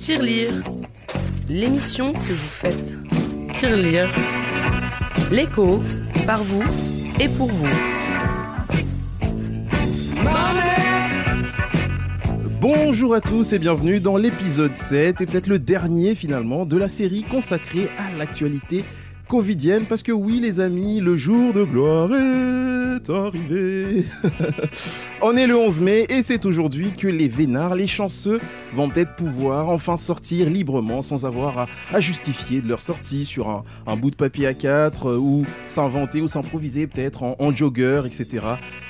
Tirelire, l'émission que vous faites. Tirelire, l'écho, par vous et pour vous. Bonjour à tous et bienvenue dans l'épisode 7 et peut-être le dernier finalement de la série consacrée à l'actualité covidienne parce que oui les amis, le jour de gloire est arrivé. On est le 11 mai et c'est aujourd'hui que les vénards, les chanceux, vont peut-être pouvoir enfin sortir librement sans avoir à, justifier de leur sortie sur un, bout de papier à 4 euh, ou s'inventer ou s'improviser peut-être en, en jogger, etc.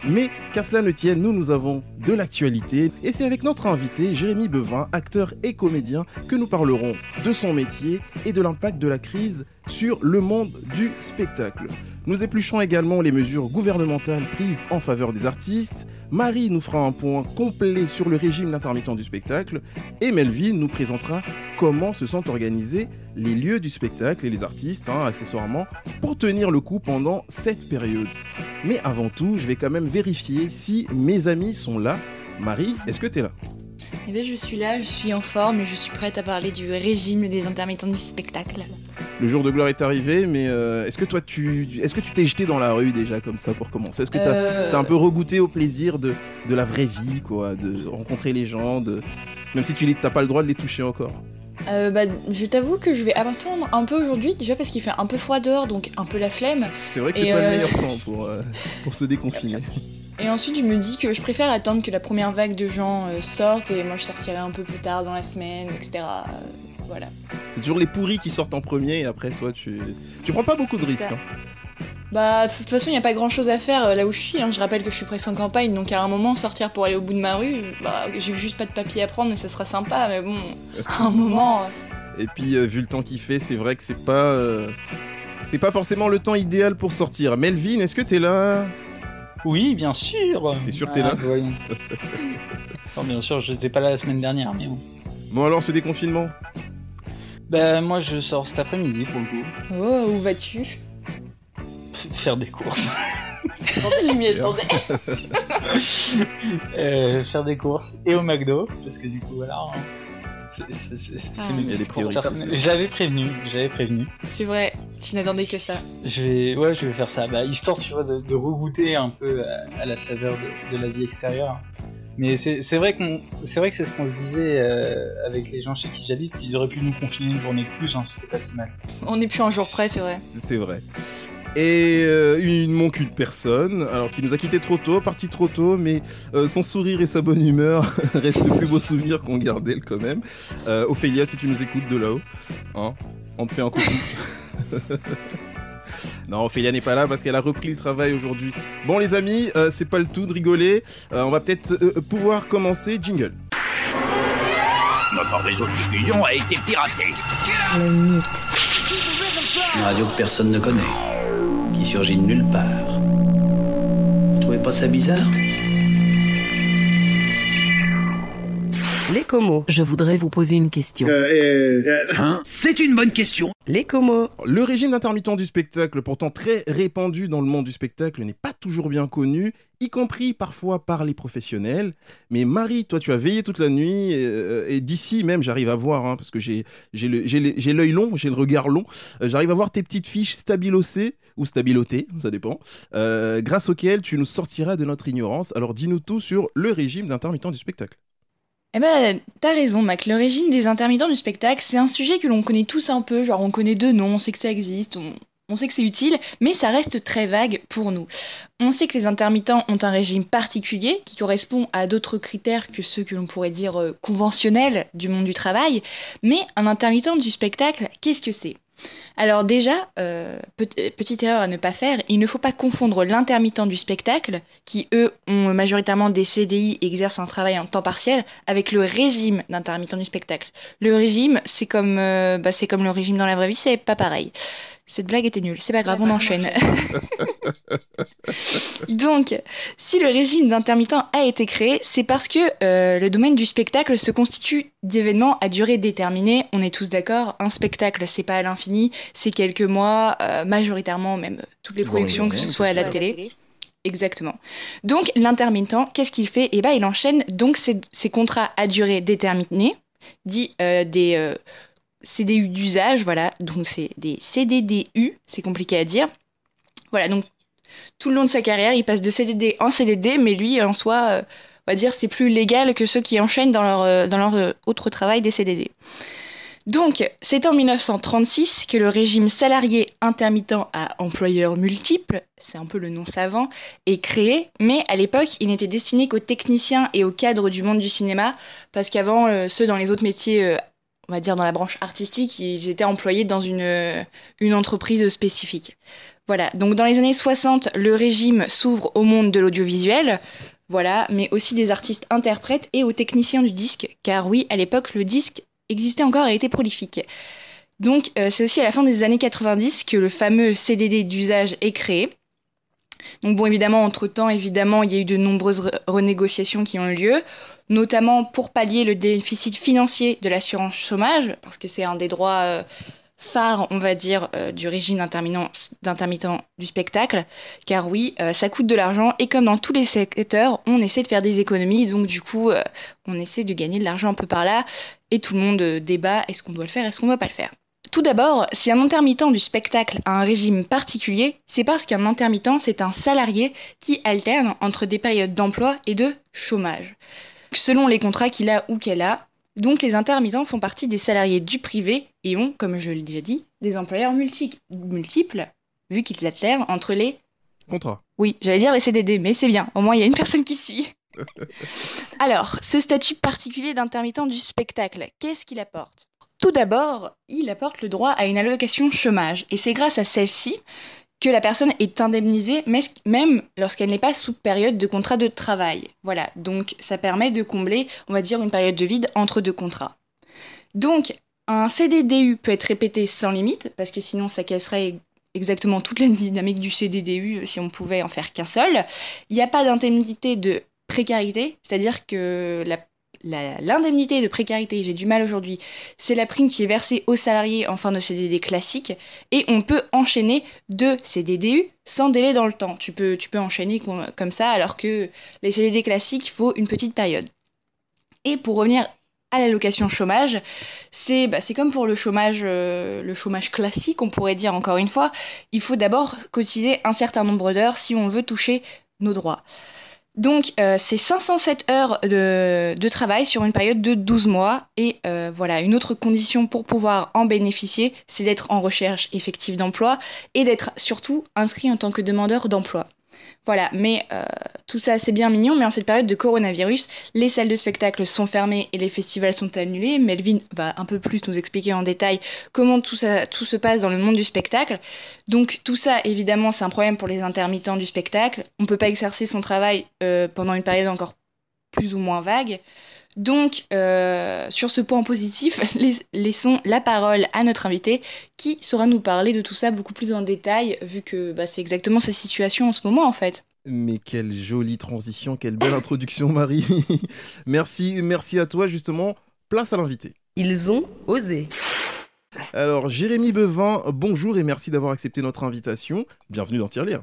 Mais qu'à cela ne tienne, nous, nous avons de l'actualité et c'est avec notre invité Jérémy Bevin, acteur et comédien, que nous parlerons de son métier et de l'impact de la crise sur le monde du spectacle. Nous éplucherons également les mesures gouvernementales prises en faveur des artistes. Marie nous fera un point complet sur le régime d'intermittent du spectacle. Et Melvin nous présentera comment se sont organisés les lieux du spectacle et les artistes, hein, accessoirement, pour tenir le coup pendant cette période. Mais avant tout, je vais quand même vérifier si mes amis sont là. Marie, est-ce que tu es là? Eh bien, je suis là, je suis en forme et je suis prête à parler du régime des intermittents du spectacle. Le jour de gloire est arrivé, mais euh, est-ce que toi, tu, est-ce que tu t'es jeté dans la rue déjà comme ça pour commencer? Est-ce que tu as, Euh, un peu regoûté au plaisir de, de la vraie vie, quoi, de rencontrer les gens, de... même si tu n'as pas le droit de les toucher encore? Euh, bah, je t'avoue que je vais attendre un peu aujourd'hui, déjà parce qu'il fait un peu froid dehors, donc un peu la flemme. C'est vrai que c'est pas euh, le meilleur temps pour, euh, pour se déconfiner. Et ensuite, je me dis que je préfère attendre que la première vague de gens euh, sorte et moi je sortirai un peu plus tard dans la semaine, etc. Euh, voilà. C'est toujours les pourris qui sortent en premier et après toi tu tu prends pas beaucoup de risques. Hein. Bah, de toute façon, il n'y a pas grand chose à faire euh, là où je suis. hein. Je rappelle que je suis presque en campagne, donc à un moment, sortir pour aller au bout de ma rue, bah, j'ai juste pas de papier à prendre, mais ça sera sympa, mais bon, à un moment. Et puis euh, vu le temps qu'il fait, c'est vrai que c'est pas euh, c'est pas forcément le temps idéal pour sortir. Melvin, est-ce que t'es là? Oui, bien sûr. T'es sûr que t'es là voyons. Non, bien sûr, j'étais pas là la semaine dernière, mais bon. Bon alors ce déconfinement Bah, moi, je sors cet après-midi pour le coup. Oh, où vas-tu? F- Faire des courses. Je m'y attendais. Euh, faire des courses et au McDo, parce que du coup, voilà. hein. C'est- Ah, Je l'avais prévenu, j'avais prévenu. C'est vrai, je n'attendais que ça. Je vais, ouais, je vais faire ça. Bah, histoire, tu vois, de, de regoûter un peu à, à la saveur de, de la vie extérieure. Mais c'est c'est vrai qu'on, c'est vrai que c'est ce qu'on se disait euh, avec les gens chez qui j'habite. Ils auraient pu nous confiner une journée de plus, hein, c'était pas si mal. On n'est plus un jour près, c'est vrai. C'est vrai. Et euh, il ne manque une personne, alors qui nous a quitté trop tôt, parti trop tôt, mais euh, son sourire et sa bonne humeur restent le plus beau souvenir qu'on garde d'elle quand même. Euh, Ophélia, si tu nous écoutes de là-haut, hein, on te fait un coucou. non, Ophélia n'est pas là parce qu'elle a repris le travail aujourd'hui. Bon les amis, euh, c'est pas le tout de rigoler. Euh, on va peut-être euh, pouvoir commencer. Jingle. Notre réseau de diffusion a été piraté. Le mix. Une radio que personne ne connaît, qui surgit de nulle part. Vous trouvez pas ça bizarre? Les comos. Je voudrais vous poser une question. Hein? C'est une bonne question. Les comos. Le régime d'intermittent du spectacle, pourtant très répandu dans le monde du spectacle, n'est pas toujours bien connu, y compris parfois par les professionnels. Mais Marie, toi, tu as veillé toute la nuit, euh, et d'ici même, j'arrive à voir, hein, parce que j'ai l'œil long, j'ai le regard long, euh, j'arrive à voir tes petites fiches stabilocées, ou stabilotées, ça dépend, euh, grâce auxquelles tu nous sortiras de notre ignorance. Alors dis-nous tout sur le régime d'intermittent du spectacle. Eh ben, t'as raison, Mac. Le régime des intermittents du spectacle, c'est un sujet que l'on connaît tous un peu. Genre, on connaît deux noms, on sait que ça existe, on sait que c'est utile, mais ça reste très vague pour nous. On sait que les intermittents ont un régime particulier qui correspond à d'autres critères que ceux que l'on pourrait dire euh, conventionnels du monde du travail. Mais un intermittent du spectacle, qu'est-ce que c'est? Alors déjà, euh, pe- petite erreur à ne pas faire, il ne faut pas confondre l'intermittent du spectacle, qui eux ont majoritairement des CDI et exercent un travail en temps partiel, avec le régime d'intermittent du spectacle. Le régime, c'est comme, euh, bah, comme le régime dans la vraie vie, c'est pas pareil. Cette blague était nulle, c'est pas grave, on enchaîne. Donc, si le régime d'intermittent a été créé, c'est parce que euh, le domaine du spectacle se constitue d'événements à durée déterminée. On est tous d'accord, un spectacle, c'est pas à l'infini, c'est quelques mois, euh, majoritairement même euh, toutes les productions, que ce soit à la télé. Exactement. Donc l'intermittent, qu'est-ce qu'il fait? Eh ben, il enchaîne donc ses, ses contrats à durée déterminée dit euh, des euh, CDU d'usage, voilà, donc c'est des CDDU, c'est compliqué à dire. Voilà, donc tout le long de sa carrière, il passe de CDD en CDD, mais lui, en soi, euh, on va dire, c'est plus légal que ceux qui enchaînent dans leur, euh, dans leur euh, autre travail des CDD. Donc, c'est en 1936 que le régime salarié intermittent à employeur multiple, c'est un peu le nom savant, est créé, mais à l'époque, il n'était destiné qu'aux techniciens et aux cadres du monde du cinéma, parce qu'avant, ceux dans les autres métiers, on va dire dans la branche artistique, ils étaient employés dans une, entreprise spécifique. Voilà, donc dans les années 60, le régime s'ouvre au monde de l'audiovisuel, voilà, mais aussi des artistes interprètes et aux techniciens du disque, car oui, à l'époque, le disque existait encore et était prolifique. Donc euh, c'est aussi à la fin des années 90 que le fameux CDD d'usage est créé. Donc bon, évidemment, entre-temps, évidemment, il y a eu de nombreuses re- renégociations qui ont eu lieu, notamment pour pallier le déficit financier de l'assurance chômage, parce que c'est un des droits euh, phares, on va dire, euh, du régime d'intermittent du spectacle. Car oui, euh, ça coûte de l'argent, et comme dans tous les secteurs, on essaie de faire des économies, donc du coup, on essaie de gagner de l'argent un peu par là, et tout le monde débat, est-ce qu'on doit le faire, est-ce qu'on ne doit pas le faire? Tout d'abord, si un intermittent du spectacle a un régime particulier, c'est parce qu'un intermittent, c'est un salarié qui alterne entre des périodes d'emploi et de chômage, selon les contrats qu'il a ou qu'elle a. Donc les intermittents font partie des salariés du privé et ont, comme je l'ai déjà dit, des employeurs multi- multiples, vu qu'ils alternent entre les... Contrat. Oui, j'allais dire les CDD, mais c'est bien, au moins il y a une personne qui suit. Alors, ce statut particulier d'intermittent du spectacle, qu'est-ce qu'il apporte? Tout d'abord, il apporte le droit à une allocation chômage, et c'est grâce à celle-ci que la personne est indemnisée, même lorsqu'elle n'est pas sous période de contrat de travail. Voilà, donc ça permet de combler, on va dire, une période de vide entre deux contrats. Donc, un CDDU peut être répété sans limite, parce que sinon ça casserait exactement toute la dynamique du CDDU euh, si on pouvait en faire qu'un seul. Il n'y a pas d'indemnité de précarité, c'est-à-dire que la- l'indemnité de précarité, j'ai du mal aujourd'hui, c'est la prime qui est versée aux salariés en fin de CDD classique et on peut enchaîner deux CDDU sans délai dans le temps. Tu peux, enchaîner com- comme ça alors que les CDD classiques, il faut une petite période. Et pour revenir à l'allocation chômage, c'est bah, comme pour le chômage, euh, le chômage classique, on pourrait dire encore une fois, il faut d'abord cotiser un certain nombre d'heures si on veut toucher nos droits. Donc, euh, c'est 507 heures de, travail sur une période de 12 mois. Et euh, voilà, une autre condition pour pouvoir en bénéficier, c'est d'être en recherche effective d'emploi et d'être surtout inscrit en tant que demandeur d'emploi. Voilà, mais euh, tout ça c'est bien mignon, mais en cette période de coronavirus, les salles de spectacle sont fermées et les festivals sont annulés. Melvin va un peu plus nous expliquer en détail comment tout, ça, tout se passe dans le monde du spectacle. Donc tout ça, évidemment, c'est un problème pour les intermittents du spectacle. On ne peut pas exercer son travail euh, pendant une période encore plus ou moins vague. Donc, euh, sur ce point positif, lais- laissons la parole à notre invité qui saura nous parler de tout ça beaucoup plus en détail, vu que bah, c'est exactement sa situation en ce moment en fait. Mais quelle jolie transition, quelle belle introduction, Marie. merci, merci à toi, justement. Place à l'invité. Ils ont osé. Alors, Jérémy Bevin, bonjour et merci d'avoir accepté notre invitation. Bienvenue dans Tirelire.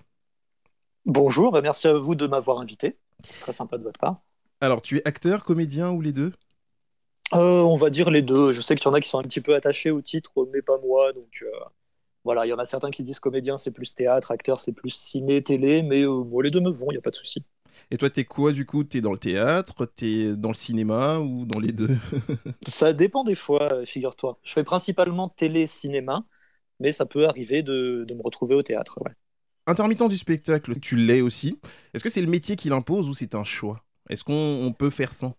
Bonjour, bah, merci à vous de m'avoir invité. Très sympa de votre part. Alors, tu es acteur, comédien ou les deux? Euh, on va dire les deux. Je sais qu'il y en a qui sont un petit peu attachés au titre, mais pas moi. Donc euh, voilà, il y en a certains qui disent comédien, c'est plus théâtre, acteur, c'est plus ciné, télé, mais euh, moi, les deux me vont, il n'y a pas de souci. Et toi, t'es quoi du coup? T'es dans le théâtre, t'es dans le cinéma ou dans les deux? Ça dépend des fois, euh, figure-toi. Je fais principalement télé-cinéma, mais ça peut arriver de, de me retrouver au théâtre. ouais. Intermittent du spectacle, tu l'es aussi. Est-ce que c'est le métier qui l'impose ou c'est un choix? Est-ce qu'on on peut faire sans?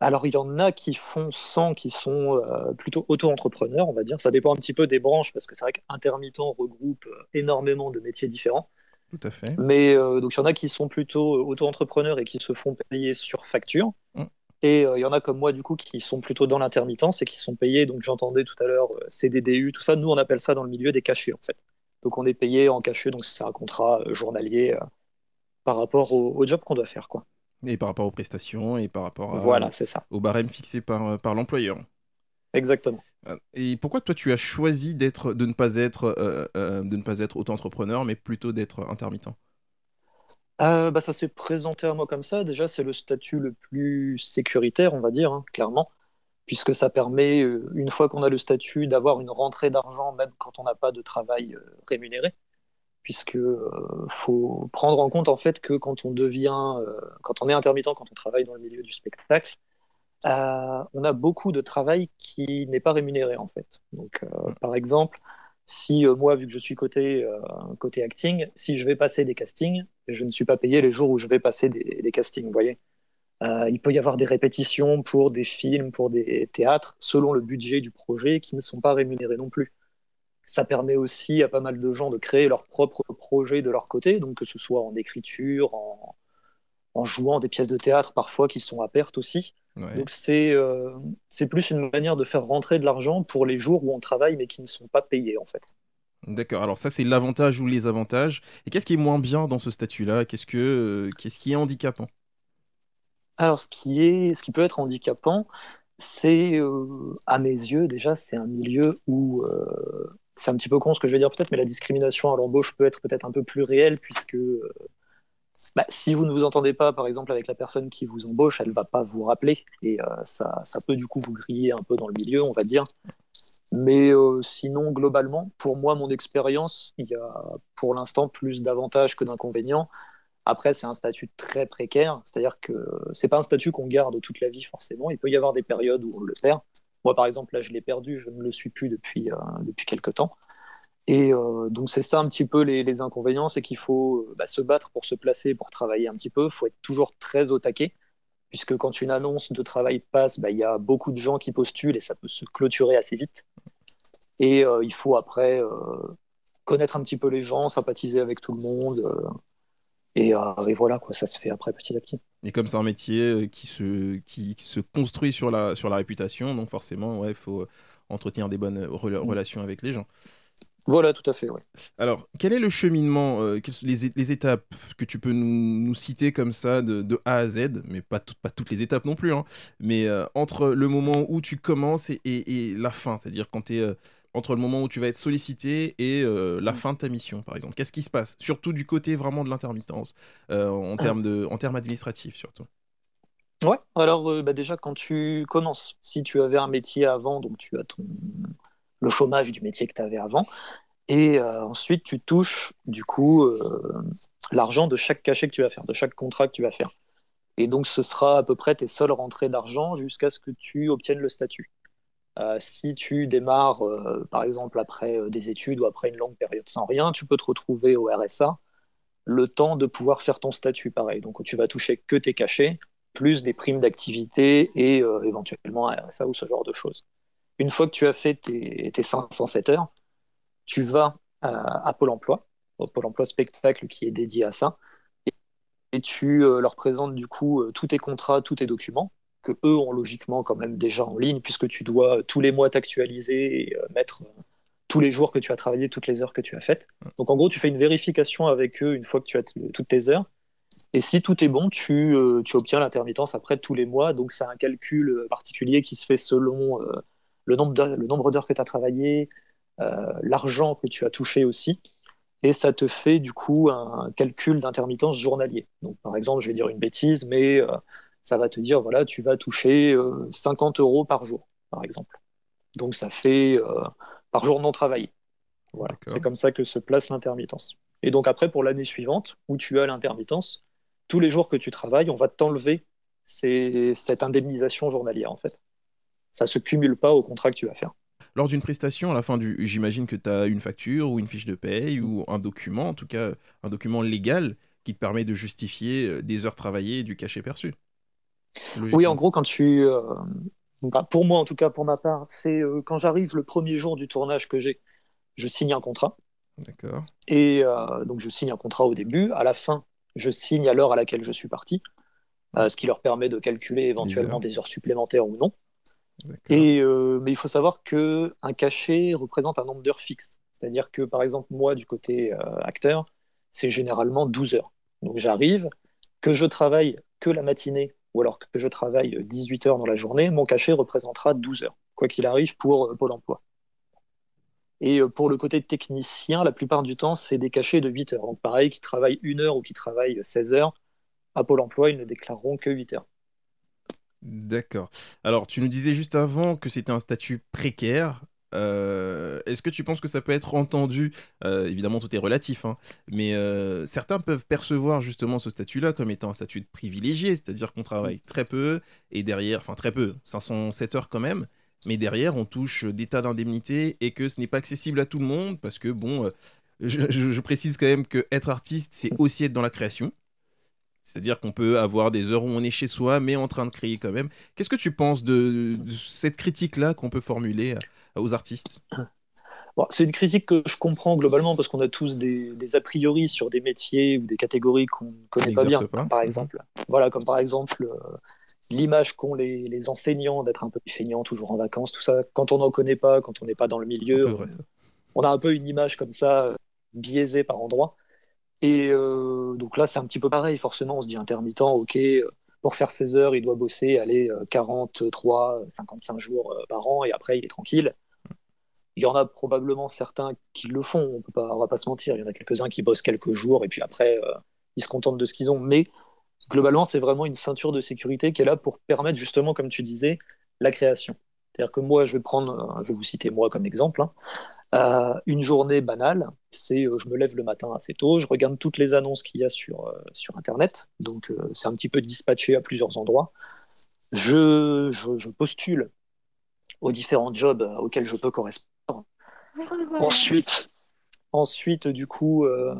Alors, il y en a qui font sans, qui sont euh, plutôt auto-entrepreneurs, on va dire. Ça dépend un petit peu des branches, parce que c'est vrai qu'intermittent regroupe euh, énormément de métiers différents. Tout à fait. Mais euh, donc, il y en a qui sont plutôt auto-entrepreneurs et qui se font payer sur facture. Mm. Et euh, il y en a comme moi, du coup, qui sont plutôt dans l'intermittence et qui sont payés, donc j'entendais tout à l'heure CDDU, tout ça. Nous, on appelle ça dans le milieu des cachets, en fait. Donc, on est payé en cachet, donc c'est un contrat journalier par rapport au, au job qu'on doit faire, quoi. Et par rapport aux prestations et par rapport à- Voilà, c'est ça. au barème fixé par, par l'employeur. Exactement. Euh, Et pourquoi toi tu as choisi d'être, de ne pas être, euh, euh, de ne pas être auto-entrepreneur, mais plutôt d'être intermittent? Euh, bah, ça s'est présenté à moi comme ça. Déjà, c'est le statut le plus sécuritaire, on va dire, hein, clairement. puisque ça permet, euh, une fois qu'on a le statut, d'avoir une rentrée d'argent même quand on n'a pas de travail euh, rémunéré, puisque faut prendre en compte en fait que quand on devient, quand on est intermittent, quand on travaille dans le milieu du spectacle, on a beaucoup de travail qui n'est pas rémunéré en fait. Donc, par exemple, si euh, moi, vu que je suis côté, euh, côté acting, si je vais passer des castings, je ne suis pas payé les jours où je vais passer des, castings, vous voyez. Euh, il peut y avoir des répétitions pour des films, pour des théâtres, selon le budget du projet, qui ne sont pas rémunérés non plus. Ça permet aussi à pas mal de gens de créer leur propre projet de leur côté, donc que ce soit en écriture, en, en jouant des pièces de théâtre parfois qui sont à perte aussi. Donc c'est euh, plus une manière de faire rentrer de l'argent pour les jours où on travaille mais qui ne sont pas payés en fait. D'accord, alors ça c'est l'avantage ou les avantages. Et qu'est-ce qui est moins bien dans ce statut-là? Qu'est-ce que euh, qu'est-ce qui est handicapant? Alors ce qui est ce qui peut être handicapant, c'est euh, à mes yeux déjà c'est un milieu où c'est un petit peu con ce que je vais dire peut-être, mais la discrimination à l'embauche peut être peut-être un peu plus réelle puisque bah, si vous ne vous entendez pas, par exemple, avec la personne qui vous embauche, elle ne va pas vous rappeler. Et euh, ça, ça, peut du coup vous griller un peu dans le milieu, on va dire. Mais euh, sinon, globalement, pour moi, mon expérience, il y a pour l'instant plus d'avantages que d'inconvénients. Après, c'est un statut très précaire, c'est-à-dire que c'est pas un statut qu'on garde toute la vie forcément. Il peut y avoir des périodes où on le perd. Moi, par exemple, là, je l'ai perdu, je ne le suis plus depuis, euh, depuis quelques temps. Et euh, donc c'est ça un petit peu les, inconvénients, c'est qu'il faut euh, bah, se battre pour se placer, pour travailler un petit peu. Il faut être toujours très au taquet, puisque quand une annonce de travail passe, bah, il y a beaucoup de gens qui postulent et ça peut se clôturer assez vite. Et il faut après connaître un petit peu les gens, sympathiser avec tout le monde. Et, voilà, quoi, ça se fait après petit à petit. Et comme c'est un métier qui se, qui, se construit sur la, sur la réputation, donc forcément, il faut entretenir des bonnes mm. relations avec les gens. Voilà, tout à fait. Alors, quel est le cheminement, euh, les, les, étapes que tu peux nous, citer comme ça de, A à Z, mais pas, pas toutes les étapes non plus, hein, mais euh, entre le moment où tu commences et, la fin, c'est-à-dire quand tu es euh, entre le moment où tu vas être sollicité et la fin de ta mission, par exemple. Qu'est-ce qui se passe? Surtout du côté vraiment de l'intermittence, en ah. termes en termes administratifs surtout. Ouais, alors bah, déjà quand tu commences, si tu avais un métier avant, donc tu as ton le chômage du métier que tu avais avant. Et euh, ensuite, tu touches du coup euh, l'argent de chaque cachet que tu vas faire, de chaque contrat que tu vas faire. Et donc, ce sera à peu près tes seules rentrées d'argent jusqu'à ce que tu obtiennes le statut. Euh, si tu démarres, par exemple, après des études ou après une longue période sans rien, tu peux te retrouver au RSA le temps de pouvoir faire ton statut pareil. Donc, tu vas toucher que tes cachets, plus des primes d'activité et éventuellement un RSA ou ce genre de choses. Une fois que tu as fait tes, 507 heures, tu vas à, Pôle emploi, au Pôle emploi spectacle qui est dédié à ça, et, tu euh, leur présentes du coup euh, tous tes contrats, tous tes documents, que eux ont logiquement quand même déjà en ligne, puisque tu dois tous les mois t'actualiser et euh, mettre tous les jours que tu as travaillé, toutes les heures que tu as faites. Donc en gros, tu fais une vérification avec eux une fois que tu as toutes tes heures. Et si tout est bon, tu, tu obtiens l'intermittence après tous les mois. Donc c'est un calcul particulier qui se fait selon le nombre d'heures que tu as travaillé, euh, l'argent que tu as touché aussi. Et ça te fait du coup un calcul d'intermittence journalier. Donc par exemple, je vais dire une bêtise, mais euh, ça va te dire, voilà, tu vas toucher 50 euh, euros par jour, par exemple. Donc ça fait par jour non travaillé. Voilà, c'est comme ça que se place l'intermittence. Et donc après, pour l'année suivante, où tu as l'intermittence, tous les jours que tu travailles, on va t'enlever cette indemnisation journalière en fait ça se cumule pas au contrat que tu vas faire. Lors d'une prestation, à la fin du, j'imagine que tu as une facture ou une fiche de paye ou un document, en tout cas un document légal qui te permet de justifier euh, des heures travaillées et du cachet perçu. Oui, en gros, quand tu, euh, bah, pour moi en tout cas, pour ma part, c'est euh, quand j'arrive le premier jour du tournage que j'ai, je signe un contrat. D'accord. Et donc je signe un contrat au début, à la fin, je signe à l'heure à laquelle je suis parti, ce qui leur permet de calculer éventuellement des heures supplémentaires ou non. Et, euh, mais il faut savoir qu'un cachet représente un nombre d'heures fixe. C'est-à-dire que, par exemple, moi, du côté euh, acteur, c'est généralement 12 heures. Donc j'arrive, que je travaille que la matinée ou alors que je travaille 18 heures dans la journée, mon cachet représentera 12 heures, quoi qu'il arrive pour euh, Pôle emploi. Et pour le côté technicien, la plupart du temps, c'est des cachets de 8 heures. Donc pareil, qui travaillent 1 heure ou qui travaillent 16 heures, à Pôle emploi, ils ne déclareront que 8 heures. D'accord. Alors, tu nous disais juste avant que c'était un statut précaire. Euh, Est-ce que tu penses que ça peut être entendu? Euh, Évidemment, tout est relatif, hein, mais euh, certains peuvent percevoir justement ce statut-là comme étant un statut de privilégié, c'est-à-dire qu'on travaille très peu et derrière, enfin très peu, 507 heures quand même, mais derrière on touche des tas d'indemnités et que ce n'est pas accessible à tout le monde parce que bon, je, je- je précise quand même que être artiste, c'est aussi être dans la création. C'est-à-dire qu'on peut avoir des heures où on est chez soi, mais en train de créer quand même. Qu'est-ce que tu penses de, de cette critique-là qu'on peut formuler aux artistes Bon, c'est une critique que je comprends globalement parce qu'on a tous des, des a priori sur des métiers ou des catégories qu'on ne connaît pas bien. N'exerce pas. Comme par exemple, voilà, comme par exemple euh, l'image qu'ont les, les enseignants d'être un peu feignants, toujours en vacances, tout ça. Quand on n'en connaît pas, quand on n'est pas dans le milieu, on a un peu une image comme ça, euh, biaisée par endroits. Et euh, donc là, c'est un petit peu pareil. Forcément, on se dit intermittent, ok, pour faire ses heures, il doit bosser, aller euh, 43, 55 jours par an, et après, il est tranquille. Il y en a probablement certains qui le font, on on va pas se mentir. Il y en a quelques-uns qui bossent quelques jours, et puis après, euh, ils se contentent de ce qu'ils ont. Mais globalement, c'est vraiment une ceinture de sécurité qui est là pour permettre justement, comme tu disais, la création. C'est-à-dire que moi, je vais prendre, euh, je vais vous citer moi comme exemple, hein. Euh, une journée banale, c'est je me lève le matin assez tôt, je regarde toutes les annonces qu'il y a sur, sur Internet, donc c'est un petit peu dispatché à plusieurs endroits. Je, je, postule aux différents jobs auxquels je peux correspondre. Ensuite, ensuite du coup, euh,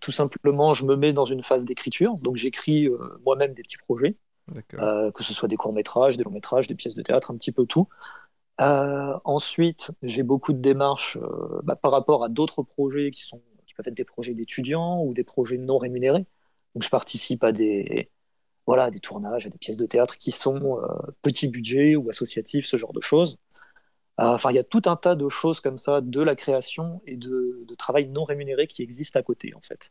tout simplement, je me mets dans une phase d'écriture, donc j'écris euh, moi-même des petits projets. Euh, que ce soit des courts-métrages, des longs-métrages, des pièces de théâtre, un petit peu tout. Ensuite, j'ai beaucoup de démarches bah, par rapport à d'autres projets qui, sont, qui peuvent être des projets d'étudiants ou des projets non rémunérés. Donc, je participe à des, voilà, des tournages, à des pièces de théâtre qui sont petits budgets ou associatifs, ce genre de choses. Euh, Enfin, il y a tout un tas de choses comme ça, de la création et de, de travail non rémunéré qui existent à côté, en fait.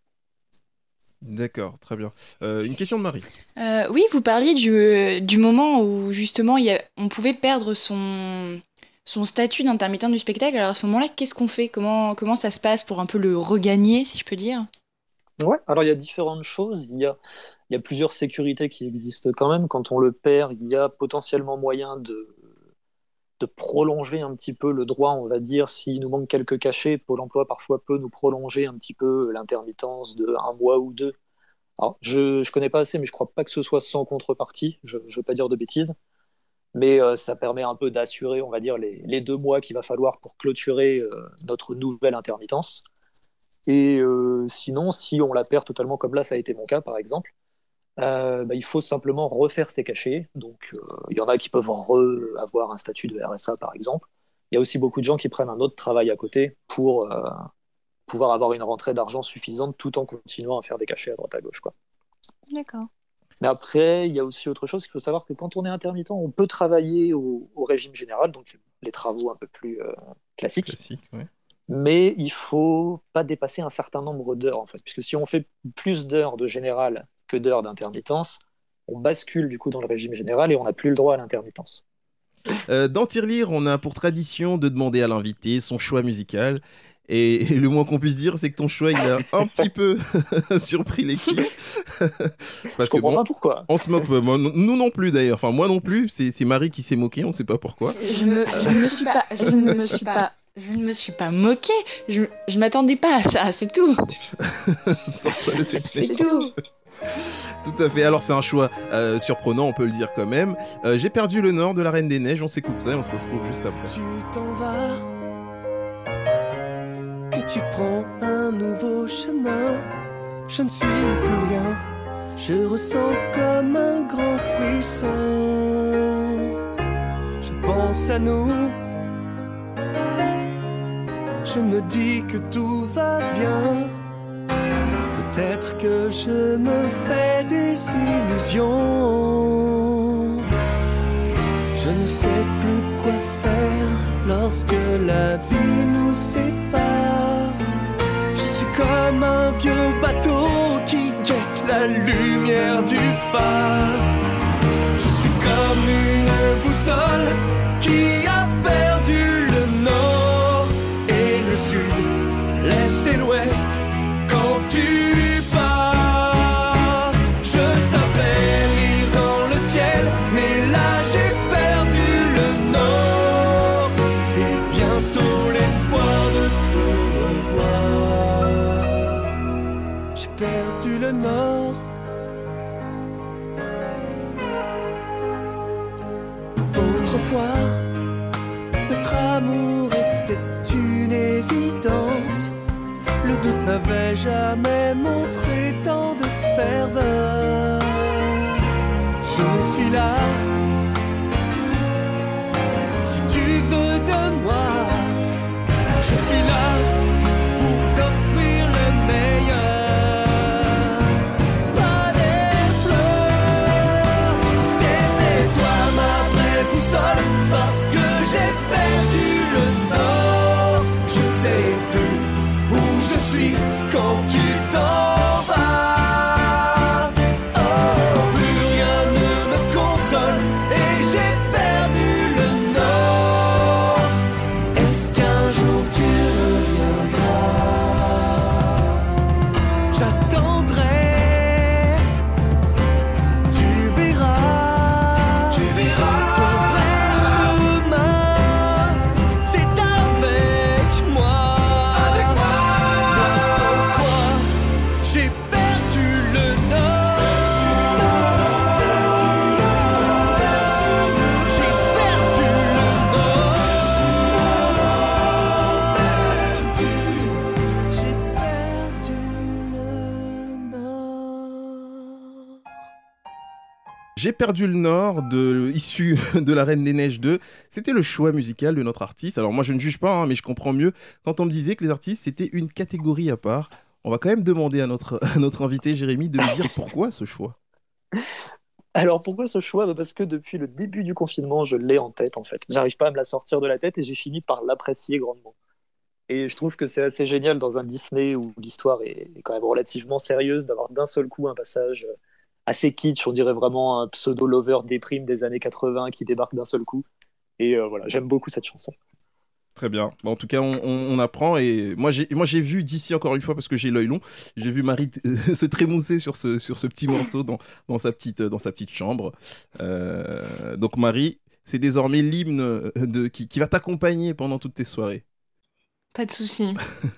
D'accord, très bien. Euh, une question de Marie. Euh, oui, vous parliez du, du moment où justement il y a- on pouvait perdre son, son statut d'intermittent du spectacle. Alors à ce moment-là, qu'est-ce qu'on fait? Comment, comment ça se passe pour un peu le regagner, si je peux dire? Ouais, alors il y a différentes choses. Il y a, il y a plusieurs sécurités qui existent quand même. Quand on le perd, il y a potentiellement moyen de, de prolonger un petit peu le droit, on va dire. S'il nous manque quelques cachets, Pôle emploi parfois peut nous prolonger un petit peu l'intermittence de un mois ou deux. Alors, je ne connais pas assez, mais je crois pas que ce soit sans contrepartie. Je ne veux pas dire de bêtises. Mais euh, ça permet un peu d'assurer, on va dire, les, les deux mois qu'il va falloir pour clôturer euh, notre nouvelle intermittence. Et euh, sinon, si on la perd totalement, comme là, ça a été mon cas, par exemple, euh, bah, il faut simplement refaire ses cachets. Donc, euh, il y en a qui peuvent re- avoir un statut de RSA, par exemple. Il y a aussi beaucoup de gens qui prennent un autre travail à côté pour euh, pouvoir avoir une rentrée d'argent suffisante tout en continuant à faire des cachets à droite à gauche, quoi. D'accord. Mais après, il y a aussi autre chose qu'il faut savoir que quand on est intermittent, on peut travailler au, au régime général, donc les travaux un peu plus euh, classiques Classique, ouais. mais il faut pas dépasser un certain nombre d'heures en fait, puisque si on fait plus d'heures de général que d'heures d'intermittence, on bascule du coup dans le régime général et on n'a plus le droit à l'intermittence. Euh, dans Tirelire, on a pour tradition de demander à l'invité son choix musical. Et, le moins qu'on puisse dire, c'est que ton choix, il a un petit peu surpris l'équipe. Je Parce que comprends bon, pas pourquoi. on se moque, moi, nous non plus d'ailleurs. Enfin, moi non plus. C'est c'est Marie qui s'est moquée, on sait pas pourquoi. Je me, je me suis pas, je ne me suis pas, je ne me suis pas moquée. Je, je m'attendais pas à ça, c'est tout. Sors-toi de cette C'est tout. Tout à fait. Alors, c'est un choix euh, surprenant, on peut le dire quand même. Euh, J'ai perdu le nord de la Reine des Neiges. On s'écoute ça et on se retrouve juste après. tu t'en vas, que tu prends un nouveau chemin. Je ne suis plus rien, je ressens comme un grand frisson. Je pense à nous, je me dis que tout va bien. Peut-être que je me fais des illusions. Je ne sais plus quoi faire lorsque la vie nous sépare. Je suis comme un vieux bateau qui guette la lumière du phare. Je suis comme une boussole J'ai perdu le Nord, de, issu de La Reine des Neiges 2. C'était le choix musical de notre artiste. Alors moi je ne juge pas, hein, mais je comprends mieux quand on me disait que les artistes c'était une catégorie à part. On va quand même demander à notre, à notre invité Jérémy de me dire pourquoi ce choix. Alors pourquoi ce choix? Bah, Parce que depuis le début du confinement, je l'ai en tête en fait. J'arrive pas à me la sortir de la tête et j'ai fini par l'apprécier grandement. Et je trouve que c'est assez génial dans un Disney où l'histoire est quand même relativement sérieuse d'avoir d'un seul coup un passage euh, assez kitsch, on dirait vraiment un pseudo-lover déprime des années 80 qui débarque d'un seul coup. Et euh, voilà, j'aime beaucoup cette chanson. Très bien. Bon, en tout cas, on, on- on apprend. Et moi, j'ai, moi, j'ai vu d'ici encore une fois parce que j'ai l'œil long. J'ai vu Marie euh, se trémousser sur ce, sur ce petit morceau dans, dans sa petite, dans sa petite chambre. Euh, donc, Marie, c'est désormais l'hymne de qui, qui va t'accompagner pendant toutes tes soirées. Pas de souci.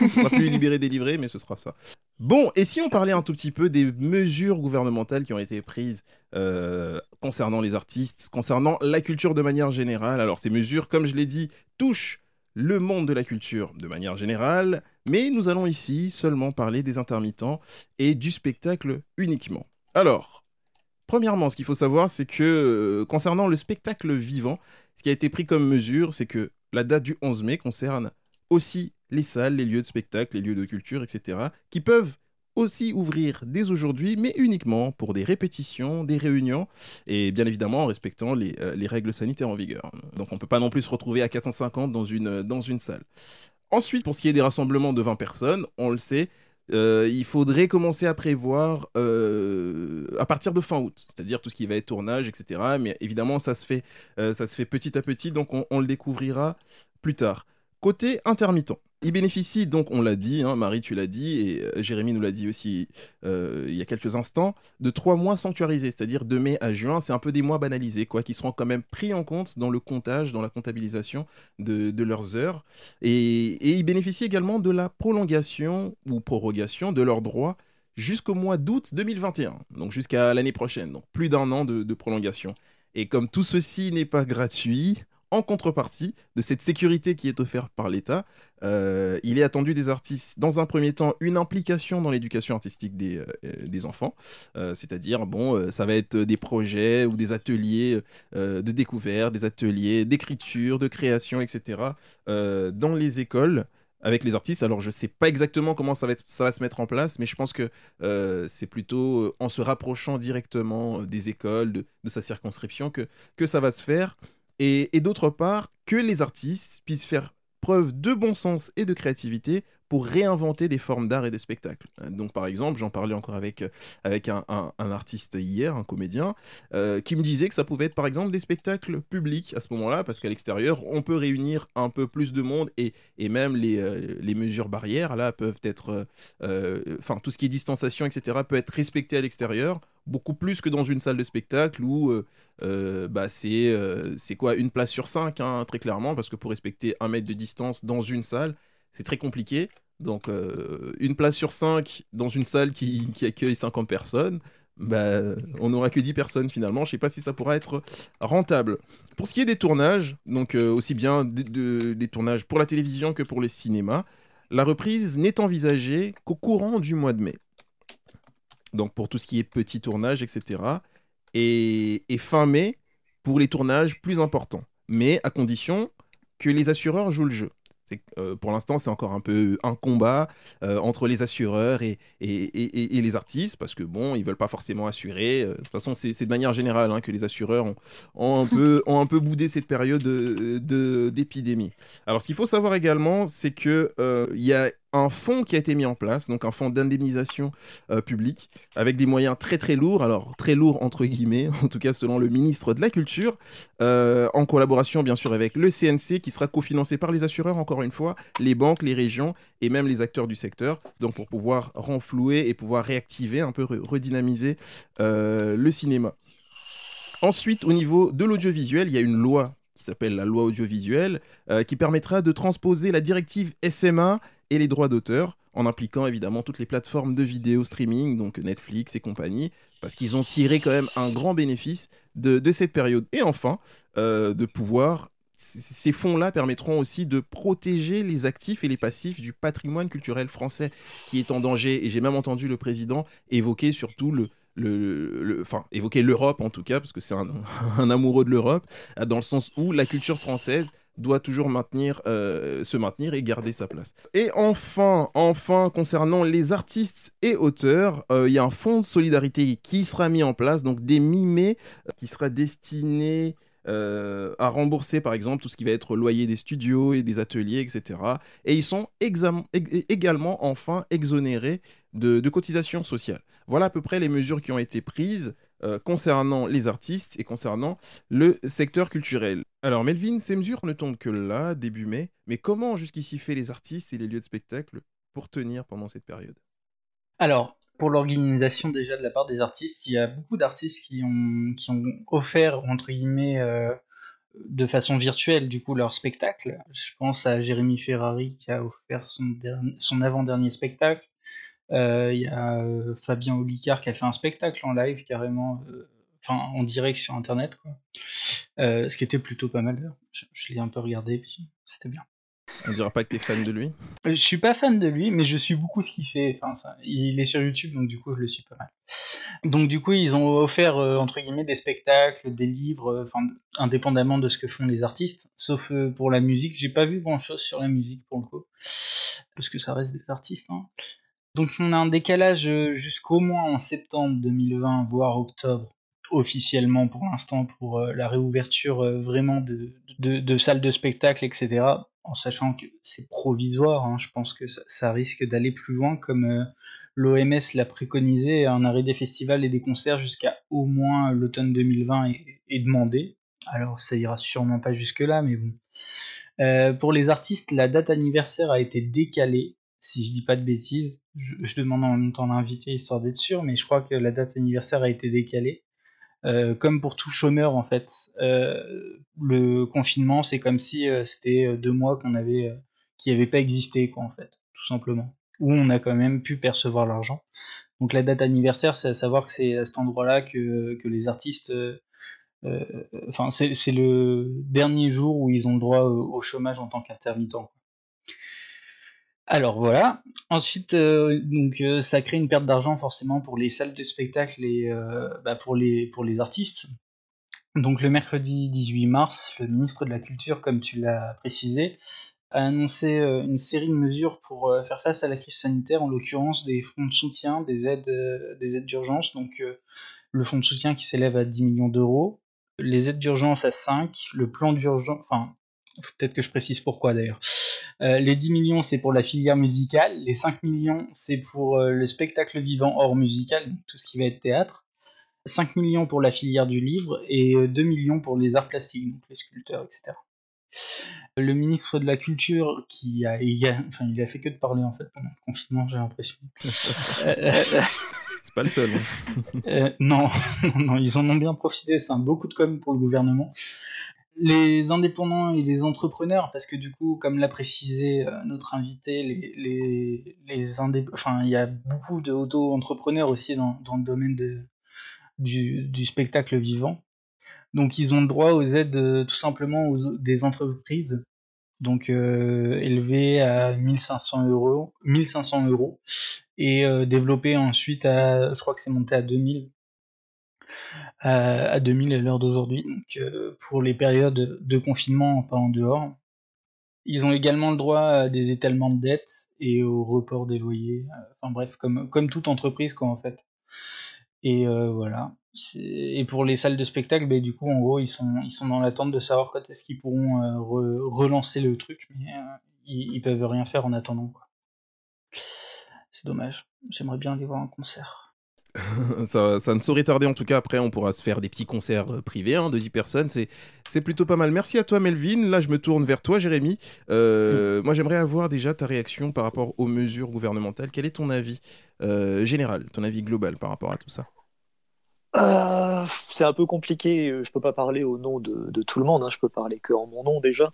ce sera plus libéré délivré, mais ce sera ça. Bon, et si on parlait un tout petit peu des mesures gouvernementales qui ont été prises euh, concernant les artistes, concernant la culture de manière générale? Alors ces mesures, comme je l'ai dit, touchent le monde de la culture de manière générale, mais nous allons ici seulement parler des intermittents et du spectacle uniquement. Alors, premièrement, ce qu'il faut savoir, c'est que euh, concernant le spectacle vivant, ce qui a été pris comme mesure, c'est que la date du 11 mai concerne aussi les salles, les lieux de spectacle, les lieux de culture, etc., qui peuvent aussi ouvrir dès aujourd'hui, mais uniquement pour des répétitions, des réunions, et bien évidemment en respectant les, euh, les règles sanitaires en vigueur. Donc on ne peut pas non plus se retrouver à 450 dans une, dans une salle. Ensuite, pour ce qui est des rassemblements de 20 personnes, on le sait, euh, il faudrait commencer à prévoir euh, à partir de fin août, c'est-à-dire tout ce qui va être tournage, etc. Mais évidemment, ça se fait, euh, ça se fait petit à petit, donc on, on le découvrira plus tard. Côté intermittent, il bénéficie donc, on l'a dit, hein, Marie, tu l'as dit, et euh, Jérémy nous l'a dit aussi euh, il y a quelques instants, de trois mois sanctuarisés, c'est-à-dire de mai à juin, c'est un peu des mois banalisés, quoi, qui seront quand même pris en compte dans le comptage, dans la comptabilisation de, leurs heures. Et, ils bénéficient également de la prolongation ou prorogation de leurs droits jusqu'au mois d'août 2021, donc jusqu'à l'année prochaine, donc plus d'un an de prolongation. Et comme tout ceci n'est pas gratuit, en contrepartie de cette sécurité qui est offerte par l'État, euh, il est attendu des artistes, dans un premier temps, une implication dans l'éducation artistique des, euh, des enfants. Euh, C'est-à-dire, bon, euh, ça va être des projets ou des ateliers euh, de découverte, des ateliers d'écriture, de création, etc. euh, dans les écoles avec les artistes. Alors, je ne sais pas exactement comment ça va, se mettre en place, mais je pense que euh, c'est plutôt euh, en se rapprochant directement euh, des écoles, de, sa circonscription, que ça va se faire. Et, d'autre part, que les artistes puissent faire preuve de bon sens et de créativité pour réinventer des formes d'art et de spectacle. Euh, Donc par exemple, j'en parlais encore avec, euh, avec un, artiste hier, un comédien, euh, qui me disait que ça pouvait être par exemple des spectacles publics à ce moment-là, parce qu'à l'extérieur, on peut réunir un peu plus de monde et, et même les, les mesures barrières, là, peuvent être... Enfin, tout ce qui est distanciation, etc., peut être respecté à l'extérieur, beaucoup plus que dans une salle de spectacle où... bah, c'est euh, quoi une place sur cinq hein, très clairement parce que pour respecter un mètre de distance dans une salle c'est très compliqué donc euh, une place sur cinq dans une salle qui, accueille 50 personnes bah, on n'aura que 10 personnes finalement. Je sais pas si ça pourra être rentable. Pour ce qui est des tournages, donc euh, aussi bien des tournages pour la télévision que pour les cinémas, la reprise n'est envisagée qu'au courant du mois de mai. Donc pour tout ce qui est petit tournage, etc. Et, et fin mai pour les tournages plus importants. Mais à condition que les assureurs jouent le jeu. Euh, pour l'instant, c'est encore un peu un combat euh, entre les assureurs et, et, les artistes, parce que bon, ils veulent pas forcément assurer. Euh, de toute façon, c'est de manière générale hein, que les assureurs ont, un peu, ont un peu boudé cette période d'épidémie. De, Alors, ce qu'il faut savoir également, c'est qu'il il y a un fonds qui a été mis en place, donc un fonds d'indemnisation euh, publique, avec des moyens très très lourds, alors très lourds entre guillemets, en tout cas selon le ministre de la Culture, euh, en collaboration bien sûr avec le CNC, qui sera cofinancé par les assureurs, encore une fois, les banques, les régions et même les acteurs du secteur, donc pour pouvoir renflouer et pouvoir réactiver, un peu redynamiser euh, le cinéma. Ensuite, au niveau de l'audiovisuel, il y a une loi qui s'appelle la loi audiovisuelle, qui permettra de transposer la directive SMA et les droits d'auteur, en impliquant évidemment toutes les plateformes de vidéo streaming, donc Netflix et compagnie, parce qu'ils ont tiré quand même un grand bénéfice de, cette période. Et enfin, euh, de pouvoir ces fonds-là permettront aussi de protéger les actifs et les passifs du patrimoine culturel français qui est en danger. Et j'ai même entendu le président évoquer surtout le, le, enfin, évoquer l'Europe en tout cas, parce que c'est un, un, amoureux de l'Europe, dans le sens où la culture française doit toujours maintenir, euh, se maintenir et garder sa place. Et enfin, enfin, concernant les artistes et auteurs, euh, il y a un fonds de solidarité qui sera mis en place, donc des mimés euh, qui sera destiné à rembourser par exemple tout ce qui va être loyer des studios et des ateliers, etc. Et ils sont également enfin exonérés de, de cotisations sociales. Voilà à peu près les mesures qui ont été prises euh, concernant les artistes et concernant le secteur culturel. Alors Melvin, ces mesures ne tombent que là, début mai, mais comment jusqu'ici fait les artistes et les lieux de spectacle pour tenir pendant cette période? Alors, pour l'organisation déjà de la part des artistes, il y a beaucoup d'artistes qui ont, offert, entre guillemets, euh, de façon virtuelle, du coup, leur spectacle. Je pense à Jérémy Ferrari qui a offert son avant-dernier spectacle. Euh, il y a euh, Fabien Olicard qui a fait un spectacle en live carrément, euh, enfin en direct sur internet, quoi. ce qui était plutôt pas mal Je, l'ai un peu regardé, puis c'était bien. On dira pas que t'es fan de lui Je suis pas fan de lui, mais je suis beaucoup ce qu'il fait. Enfin, ça, il est sur YouTube, donc du coup, je le suis pas mal. Donc du coup, ils ont offert entre guillemets des spectacles, des livres, enfin, indépendamment de ce que font les artistes. Sauf pour la musique, j'ai pas vu grand chose sur la musique pour le coup, parce que ça reste des artistes. Hein. Donc on a un décalage euh, jusqu'au moins en septembre 2020, voire octobre, officiellement pour l'instant, pour euh, la réouverture euh, vraiment de, salles de spectacle, etc. En sachant que c'est provisoire, hein. je pense que ça, risque d'aller plus loin, comme l'OMS l'a préconisé, un arrêt des festivals et des concerts jusqu'à au moins l'automne 2020 est, demandé. Alors ça ira sûrement pas jusque-là, mais bon. pour les artistes, la date anniversaire a été décalée si je dis pas de bêtises. Je, demande en même temps l'invité histoire d'être sûr, mais je crois que la date anniversaire a été décalée. Euh, comme pour tout chômeur en fait, euh, le confinement c'est comme si euh, c'était deux mois qu'on avait, qui n'avaient pas existé quoi en fait, tout simplement. Où on a quand même pu percevoir l'argent. Donc la date anniversaire, c'est à savoir que c'est à cet endroit-là que, que les artistes enfin c'est le dernier jour où ils ont le droit au chômage en tant qu'intermittent. Alors voilà. Ensuite, euh, donc euh, ça crée une perte d'argent forcément pour les salles de spectacle et euh, bah, pour les les artistes. Donc le mercredi 18 mars, le ministre de la Culture, comme tu l'as précisé, a annoncé une série de mesures pour faire face à la crise sanitaire, en l'occurrence des fonds de soutien, des aides, des aides d'urgence. Donc le fonds de soutien qui s'élève à 10 millions d'euros, les aides d'urgence à 5, le plan d'urgence, enfin Peut-être que je précise pourquoi d'ailleurs. Euh, les 10 millions, c'est pour la filière musicale. Les 5 millions, c'est pour euh, le spectacle vivant hors musical, tout ce qui va être théâtre. 5 millions pour la filière du livre et 2 euh, millions pour les arts plastiques, donc les sculpteurs, etc. Le ministre de la Culture, qui a, il a, enfin, il a fait que de parler en fait pendant le confinement, j'ai l'impression. C'est pas le seul. Hein. non, non, ils en ont bien profité. C'est un beau coup de com pour le gouvernement les indépendants et les entrepreneurs, parce que du coup, comme l'a précisé euh, notre invité, les, les, les enfin, il y a beaucoup d'auto-entrepreneurs aussi dans, dans, le domaine de, du, du, spectacle vivant. Donc ils ont le droit aux aides tout simplement aux, des entreprises, donc élevées à 1500 euros, 1500 euros, et développées ensuite à, je crois que c'est monté à 2000 à, 2000 à l'heure d'aujourd'hui, donc pour les périodes de confinement pas en dehors. Ils ont également le droit à des étalements de dettes et au report des loyers. Enfin bref, comme, toute entreprise quoi en fait. Et euh, voilà. Et pour les salles de spectacle, bah, du coup en gros ils sont, dans l'attente de savoir quand est-ce qu'ils pourront euh, relancer le truc, mais euh, ils, ils, peuvent rien faire en attendant. C'est dommage. J'aimerais bien aller voir un concert. ça, ne saurait tarder en tout cas. Après, on pourra se faire des petits concerts euh, privés hein, de 10 personnes. C'est plutôt pas mal. Merci à toi, Melvin. Là, je me tourne vers toi, Jérémy. Euh, moi, j'aimerais avoir déjà ta réaction par rapport aux mesures gouvernementales. Quel est ton avis euh, général, ton avis global par rapport à tout ça? Euh, c'est un peu compliqué. Je peux pas parler au nom de, tout le monde. Hein. Je peux parler que en mon nom déjà.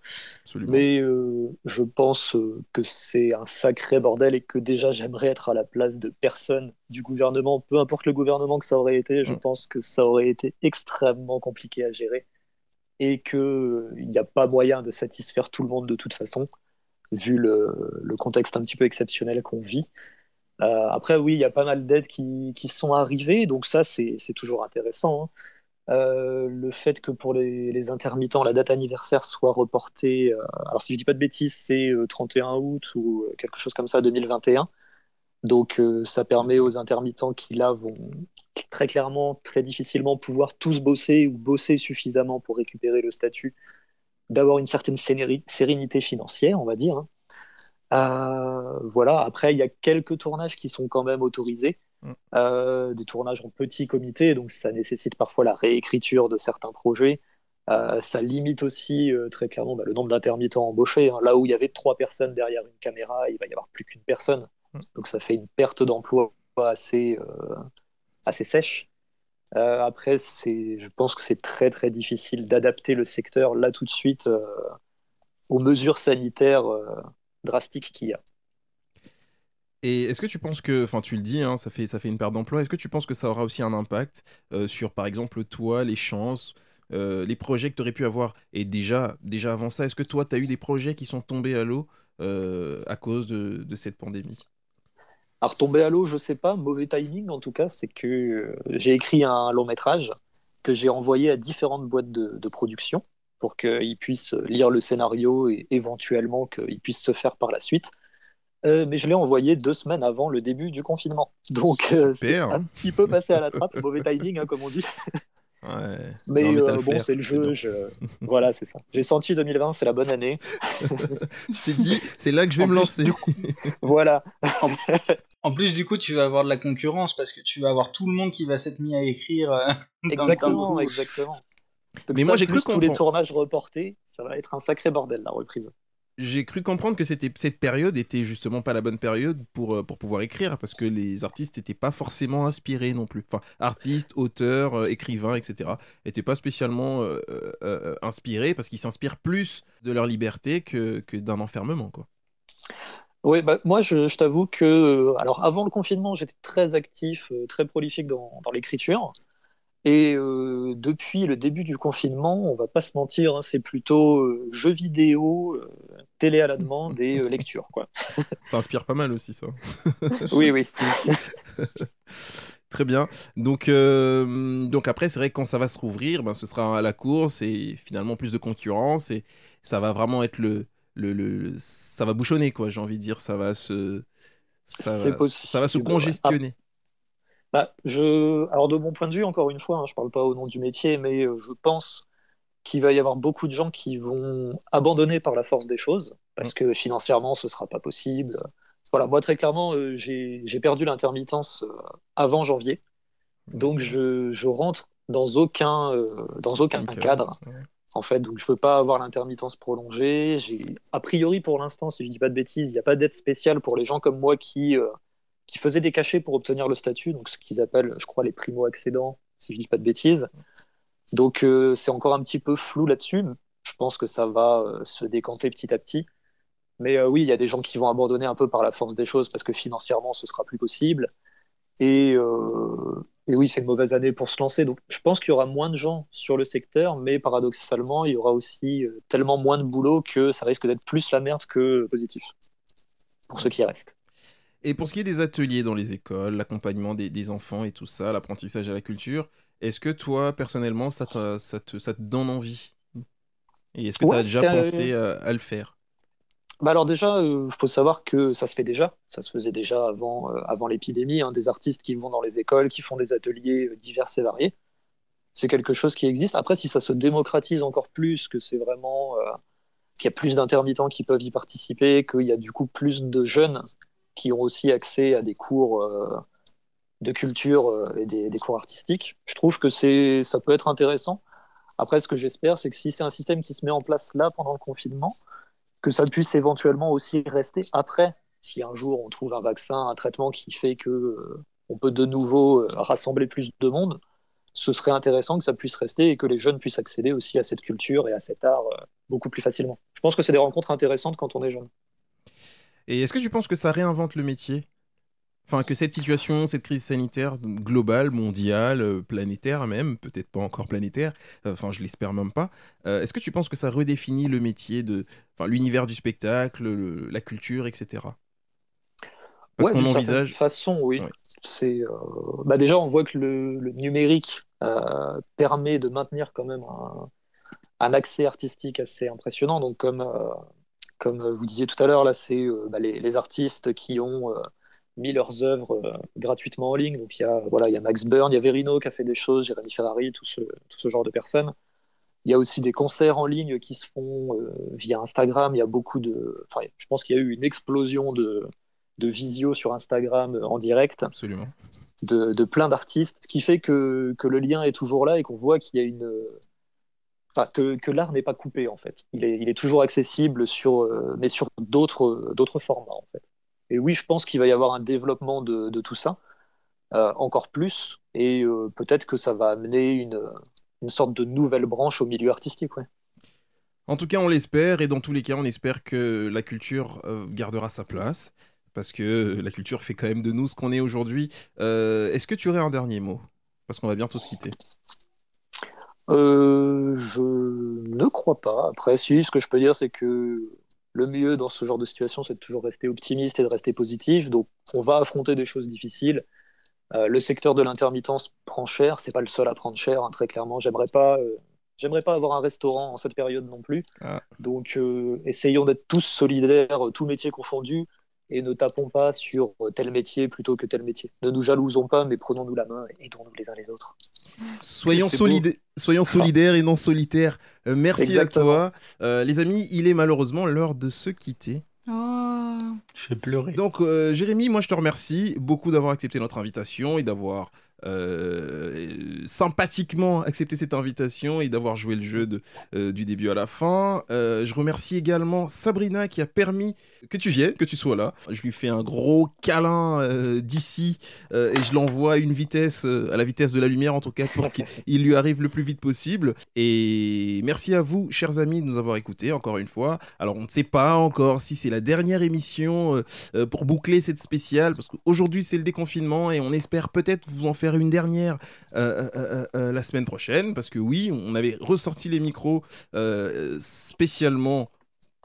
Mais euh, je pense euh, que c'est un sacré bordel et que déjà j'aimerais être à la place de personne du gouvernement, peu importe le gouvernement que ça aurait été. Je mm. pense que ça aurait été extrêmement compliqué à gérer et qu'il n'y a pas moyen de satisfaire tout le monde de toute façon, vu le contexte un petit peu exceptionnel qu'on vit. Euh, après, oui, il y a pas mal d'aides qui, qui, sont arrivées, donc ça, c'est toujours intéressant. Hein. Euh, le fait que pour les, intermittents, la date anniversaire soit reportée, euh, alors si je dis pas de bêtises, c'est 31 août ou quelque chose comme ça, 2021. Donc ça permet aux intermittents qui là vont très clairement, très difficilement pouvoir tous bosser ou bosser suffisamment pour récupérer le statut, d'avoir une certaine sérénité financière, on va dire. Hein. Euh, voilà. Après, il y a quelques tournages qui sont quand même autorisés, mm. euh, des tournages en petit comité, donc ça nécessite parfois la réécriture de certains projets. Euh, ça limite aussi très clairement bah, le nombre d'intermittents embauchés. Hein. Là où il y avait trois personnes derrière une caméra, il va y avoir plus qu'une personne. Mm. Donc ça fait une perte d'emploi assez, assez sèche. après, je pense que c'est très très difficile d'adapter le secteur là tout de suite aux mesures sanitaires drastique qu'il y a. Et est-ce que tu penses que, enfin tu le dis, hein, ça, fait, ça fait une perte d'emploi, est-ce que tu penses que ça aura aussi un impact euh, sur par exemple toi, les chances, euh, les projets que tu aurais pu avoir? Et déjà, déjà avant ça, est-ce que toi tu as eu des projets qui sont tombés à l'eau euh, à cause de, de, cette pandémie? Alors tomber à l'eau, je sais pas, mauvais timing en tout cas, c'est que j'ai écrit un long métrage que j'ai envoyé à différentes boîtes de, de production pour qu'ils puissent lire le scénario et éventuellement qu'il puisse se faire par la suite. Euh, mais je l'ai envoyé deux semaines avant le début du confinement. Donc euh, c'est un petit peu passé à la trappe, mauvais timing, hein, comme on dit. Ouais. Mais, euh, bon, c'est le jeu. voilà, c'est ça. J'ai senti 2020, c'est la bonne année. tu t'es dit, c'est là que je vais me lancer. voilà. en plus, du coup, tu vas avoir de la concurrence parce que tu vas avoir tout le monde qui va s'être mis à écrire. exactement, exactement mais moi j'ai cru que tous les tournages reportés, ça va être un sacré bordel la reprise. J'ai cru comprendre que c'était cette période était justement pas la bonne période pour, euh, pour pouvoir écrire parce que les artistes n'étaient pas forcément inspirés non plus. Enfin, artistes, auteurs, euh, écrivains, etc. n'étaient pas spécialement euh, inspirés parce qu'ils s'inspirent plus de leur liberté que, que d'un enfermement, quoi. Oui, bah, moi je, je t'avoue que alors avant le confinement, j'étais très actif, très prolifique dans, dans l'écriture. Et euh, depuis le début du confinement, on va pas se mentir, hein, c'est plutôt euh, jeux vidéo, euh, télé à la demande et lecture. Quoi. ça inspire pas mal aussi, ça. oui, oui. Très bien. Donc, donc après, c'est vrai que quand ça va se rouvrir, ben, ce sera à la course et finalement plus de concurrence et ça va vraiment être le, le, le ça va bouchonner quoi. J'ai envie de dire, ça va se, ça, va, ça va se congestionner. Bah, je... Alors de mon point de vue, encore une fois, hein, je ne parle pas au nom du métier, mais euh, je pense qu'il va y avoir beaucoup de gens qui vont abandonner par la force des choses, parce que financièrement, ce ne sera pas possible. Voilà, moi, très clairement, euh, j'ai perdu l'intermittence euh, avant janvier, donc je, je rentre dans aucun, dans aucun cadre. En fait, donc je ne peux pas avoir l'intermittence prolongée. A priori, pour l'instant, si je ne dis pas de bêtises, il n'y a pas d'aide spéciale pour les gens comme moi qui qui faisaient des cachets pour obtenir le statut, donc ce qu'ils appellent, je crois, les primo-accédants, si je dis pas de bêtises. Donc euh, c'est encore un petit peu flou là-dessus. Je pense que ça va euh, se décanter petit à petit. Mais euh, oui, il y a des gens qui vont abandonner un peu par la force des choses parce que financièrement, ce sera plus possible. Et et oui, c'est une mauvaise année pour se lancer. Donc, je pense qu'il y aura moins de gens sur le secteur, mais paradoxalement, il y aura aussi euh, tellement moins de boulot que ça risque d'être plus la merde que positif pour ceux qui restent. Et pour ce qui est des ateliers dans les écoles, l'accompagnement des, des enfants et tout ça, l'apprentissage à la culture, est-ce que toi, personnellement, ça te, ça te, ça te donne envie? Et est-ce que tu as déjà c'est, euh, pensé à, à le faire? Bah alors déjà, il faut savoir que ça se fait déjà. Ça se faisait déjà avant, euh, avant l'épidémie. hein, des artistes qui vont dans les écoles, qui font des ateliers euh, divers et variés. C'est quelque chose qui existe. Après, si ça se démocratise encore plus, que c'est vraiment euh, qu'il y a plus d'intermittents qui peuvent y participer, qu'il y a du coup plus de jeunes qui ont aussi accès à des cours euh, de culture euh, et des, cours artistiques, je trouve que ça peut être intéressant. Après, ce que j'espère, c'est que si c'est un système qui se met en place là pendant le confinement, que ça puisse éventuellement aussi rester après, si un jour on trouve un vaccin, un traitement qui fait que euh, on peut de nouveau rassembler plus de monde, ce serait intéressant que ça puisse rester et que les jeunes puissent accéder aussi à cette culture et à cet art beaucoup plus facilement. Je pense que c'est des rencontres intéressantes quand on est jeune. Et est-ce que tu penses que ça réinvente le métier? Enfin, que cette situation, cette crise sanitaire globale, mondiale, euh, planétaire même, peut-être pas encore planétaire, euh, enfin, je l'espère même pas, euh, est-ce que tu penses que ça redéfinit le métier de. Enfin, l'univers du spectacle, le- la culture, etc. Parce Ouais, qu'on envisage. façon, oui. Ouais. C'est, euh, bah déjà, on voit que le, le numérique euh, permet de maintenir quand même un, un accès artistique assez impressionnant. Donc, comme, euh, comme vous disiez tout à l'heure, là, c'est euh, bah, les, les artistes qui ont euh, mis leurs œuvres euh, gratuitement en ligne. Donc, il y a, voilà, il y a Max Byrne, il y a Verino qui a fait des choses, Jérémy Ferrari, tout ce, tout ce genre de personnes. Il y a aussi des concerts en ligne qui se font euh, via Instagram. Il y a beaucoup de. Enfin, je pense qu'il y a eu une explosion de, de visio sur Instagram euh, en direct Absolument. de, de plein d'artistes, ce qui fait que, que le lien est toujours là et qu'on voit qu'il y a une. Que, l'art n'est pas coupé en fait. Il est, toujours accessible, sur, euh, mais sur d'autres d'autres formats en fait. Et oui, je pense qu'il va y avoir un développement de, tout ça, euh, encore plus, et euh, peut-être que ça va amener une, une sorte de nouvelle branche au milieu artistique. En tout cas, on l'espère, et dans tous les cas, on espère que la culture euh, gardera sa place, parce que la culture fait quand même de nous ce qu'on est aujourd'hui. Euh, Est-ce que tu aurais un dernier mot? Parce qu'on va bientôt se quitter. Euh, je ne crois pas. Après, si, ce que je peux dire, c'est que le mieux dans ce genre de situation, c'est de toujours rester optimiste et de rester positif. Donc, on va affronter des choses difficiles. Euh, le secteur de l'intermittence prend cher. C'est pas le seul à prendre cher, hein, très clairement. J'aimerais pas, euh, j'aimerais pas avoir un restaurant en cette période non plus. Ah. Donc, essayons d'être tous solidaires, tous métiers confondus, et ne tapons pas sur euh, tel métier plutôt que tel métier. Ne nous jalousons pas, mais prenons-nous la main et aidons-nous les uns les autres. Soyons, solida- solidaires et non solitaires. Euh, merci Exactement. à toi. Euh, les amis, il est malheureusement l'heure de se quitter. Oh. Je vais pleurer. Donc, euh, Jérémy, moi je te remercie beaucoup d'avoir accepté notre invitation et d'avoir euh, sympathiquement accepté cette invitation et d'avoir joué le jeu de, euh, du début à la fin. Euh, je remercie également Sabrina qui a permis que tu viennes, que tu sois là. Je lui fais un gros câlin d'ici et je l'envoie à une vitesse, à la vitesse de la lumière en tout cas, pour qu'il lui arrive le plus vite possible. Et merci à vous, chers amis, de nous avoir écoutés encore une fois. Alors, on ne sait pas encore si c'est la dernière émission pour boucler cette spéciale, parce qu'aujourd'hui c'est le déconfinement et on espère peut-être vous en faire une dernière euh, euh, euh, la semaine prochaine, parce que oui, on avait ressorti les micros euh, spécialement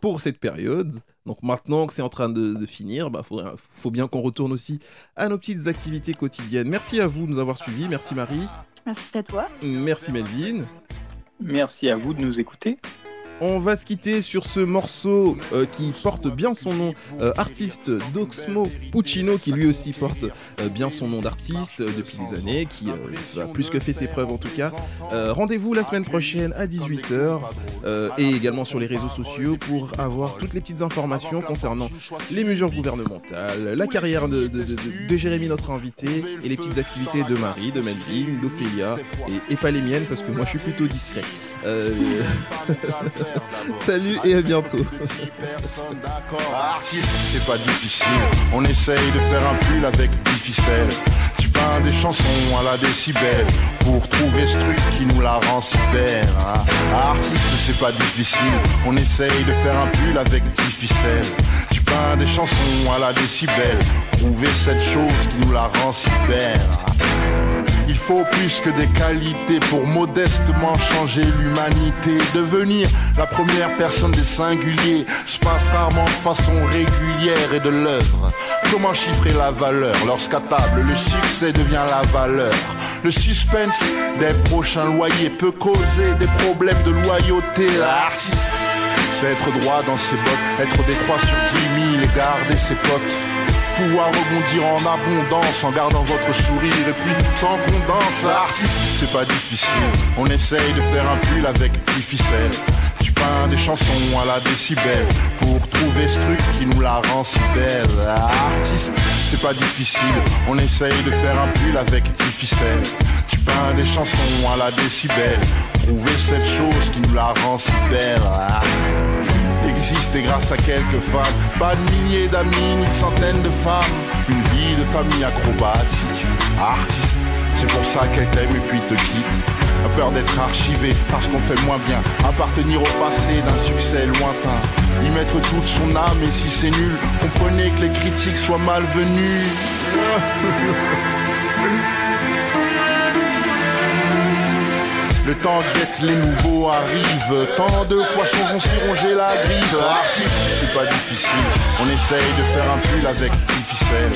pour cette période. Donc maintenant que c'est en train de, de finir, bah, faudrait- faut bien qu'on retourne aussi à nos petites activités quotidiennes. Merci à vous de nous avoir suivis, merci Marie, Merci à toi. merci Melvin. Merci à vous de nous écouter. On va se quitter sur ce morceau euh, qui porte bien son nom, euh, artiste d'Oxmo Puccino, qui lui aussi porte euh, bien son nom d'artiste depuis des années, qui a plus que fait ses preuves en tout cas. Rendez-vous la semaine prochaine à 18h et également sur les réseaux sociaux pour avoir toutes les petites informations concernant les mesures gouvernementales, la carrière de, Jérémy, notre invité, et les petites activités de Marie, de Melvin, d'Ophélia, et pas les miennes parce que moi je suis plutôt discret. Salut et à bientôt. Artiste, c'est pas difficile. On essaye de faire un pull avec 10 ficelles. Tu peins des chansons à la décibel pour trouver ce truc qui nous la rend si belle. hein. Artiste, c'est pas difficile. On essaye de faire un pull avec 10 ficelles. Tu peins des chansons à la décibel. Trouver cette chose qui nous la rend si belle. hein. Il faut plus que des qualités pour modestement changer l'humanité. Devenir la première personne des singuliers se passe rarement de façon régulière et de l'œuvre. Comment chiffrer la valeur lorsqu'à table le succès devient la valeur? Le suspense des prochains loyers peut causer des problèmes de loyauté. L'artiste, c'est être droit dans ses bottes, être des 3 sur 10 000 et garder ses potes pouvoir rebondir en abondance en gardant votre sourire et puis tant qu'on danse artiste c'est pas difficile. On essaye de faire un pull avec des ficelles tu peins des chansons à la décibel pour trouver ce truc qui nous la rend si belle. Artiste c'est pas difficile. On essaye de faire un pull avec des ficelles tu peins des chansons à la décibel trouver cette chose qui nous la rend si belle existe et grâce à quelques femmes. Pas de milliers d'amis, une centaine de femmes. Une vie de famille acrobatique. Artiste, c'est pour ça qu'elle t'aime et puis te quitte. A peur d'être archivé parce qu'on fait moins bien. Appartenir au passé d'un succès lointain. Y mettre toute son âme et si c'est nul, comprenez que les critiques soient malvenues. Le temps guette les nouveaux arrive Tant de poissons vont s'y ronger la griffe. Artiste, c'est pas difficile. On essaye de faire un pull avec des ficelles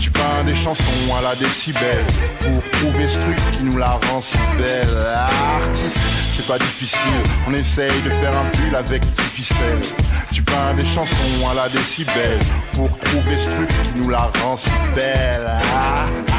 Tu peins des chansons à la décibel Pour trouver ce truc qui nous la rend si belle. Artiste, c'est pas difficile. On essaye de faire un pull avec des ficelles Tu peins des chansons à la décibel Pour trouver ce truc qui nous la rend si belle. Ah, ah.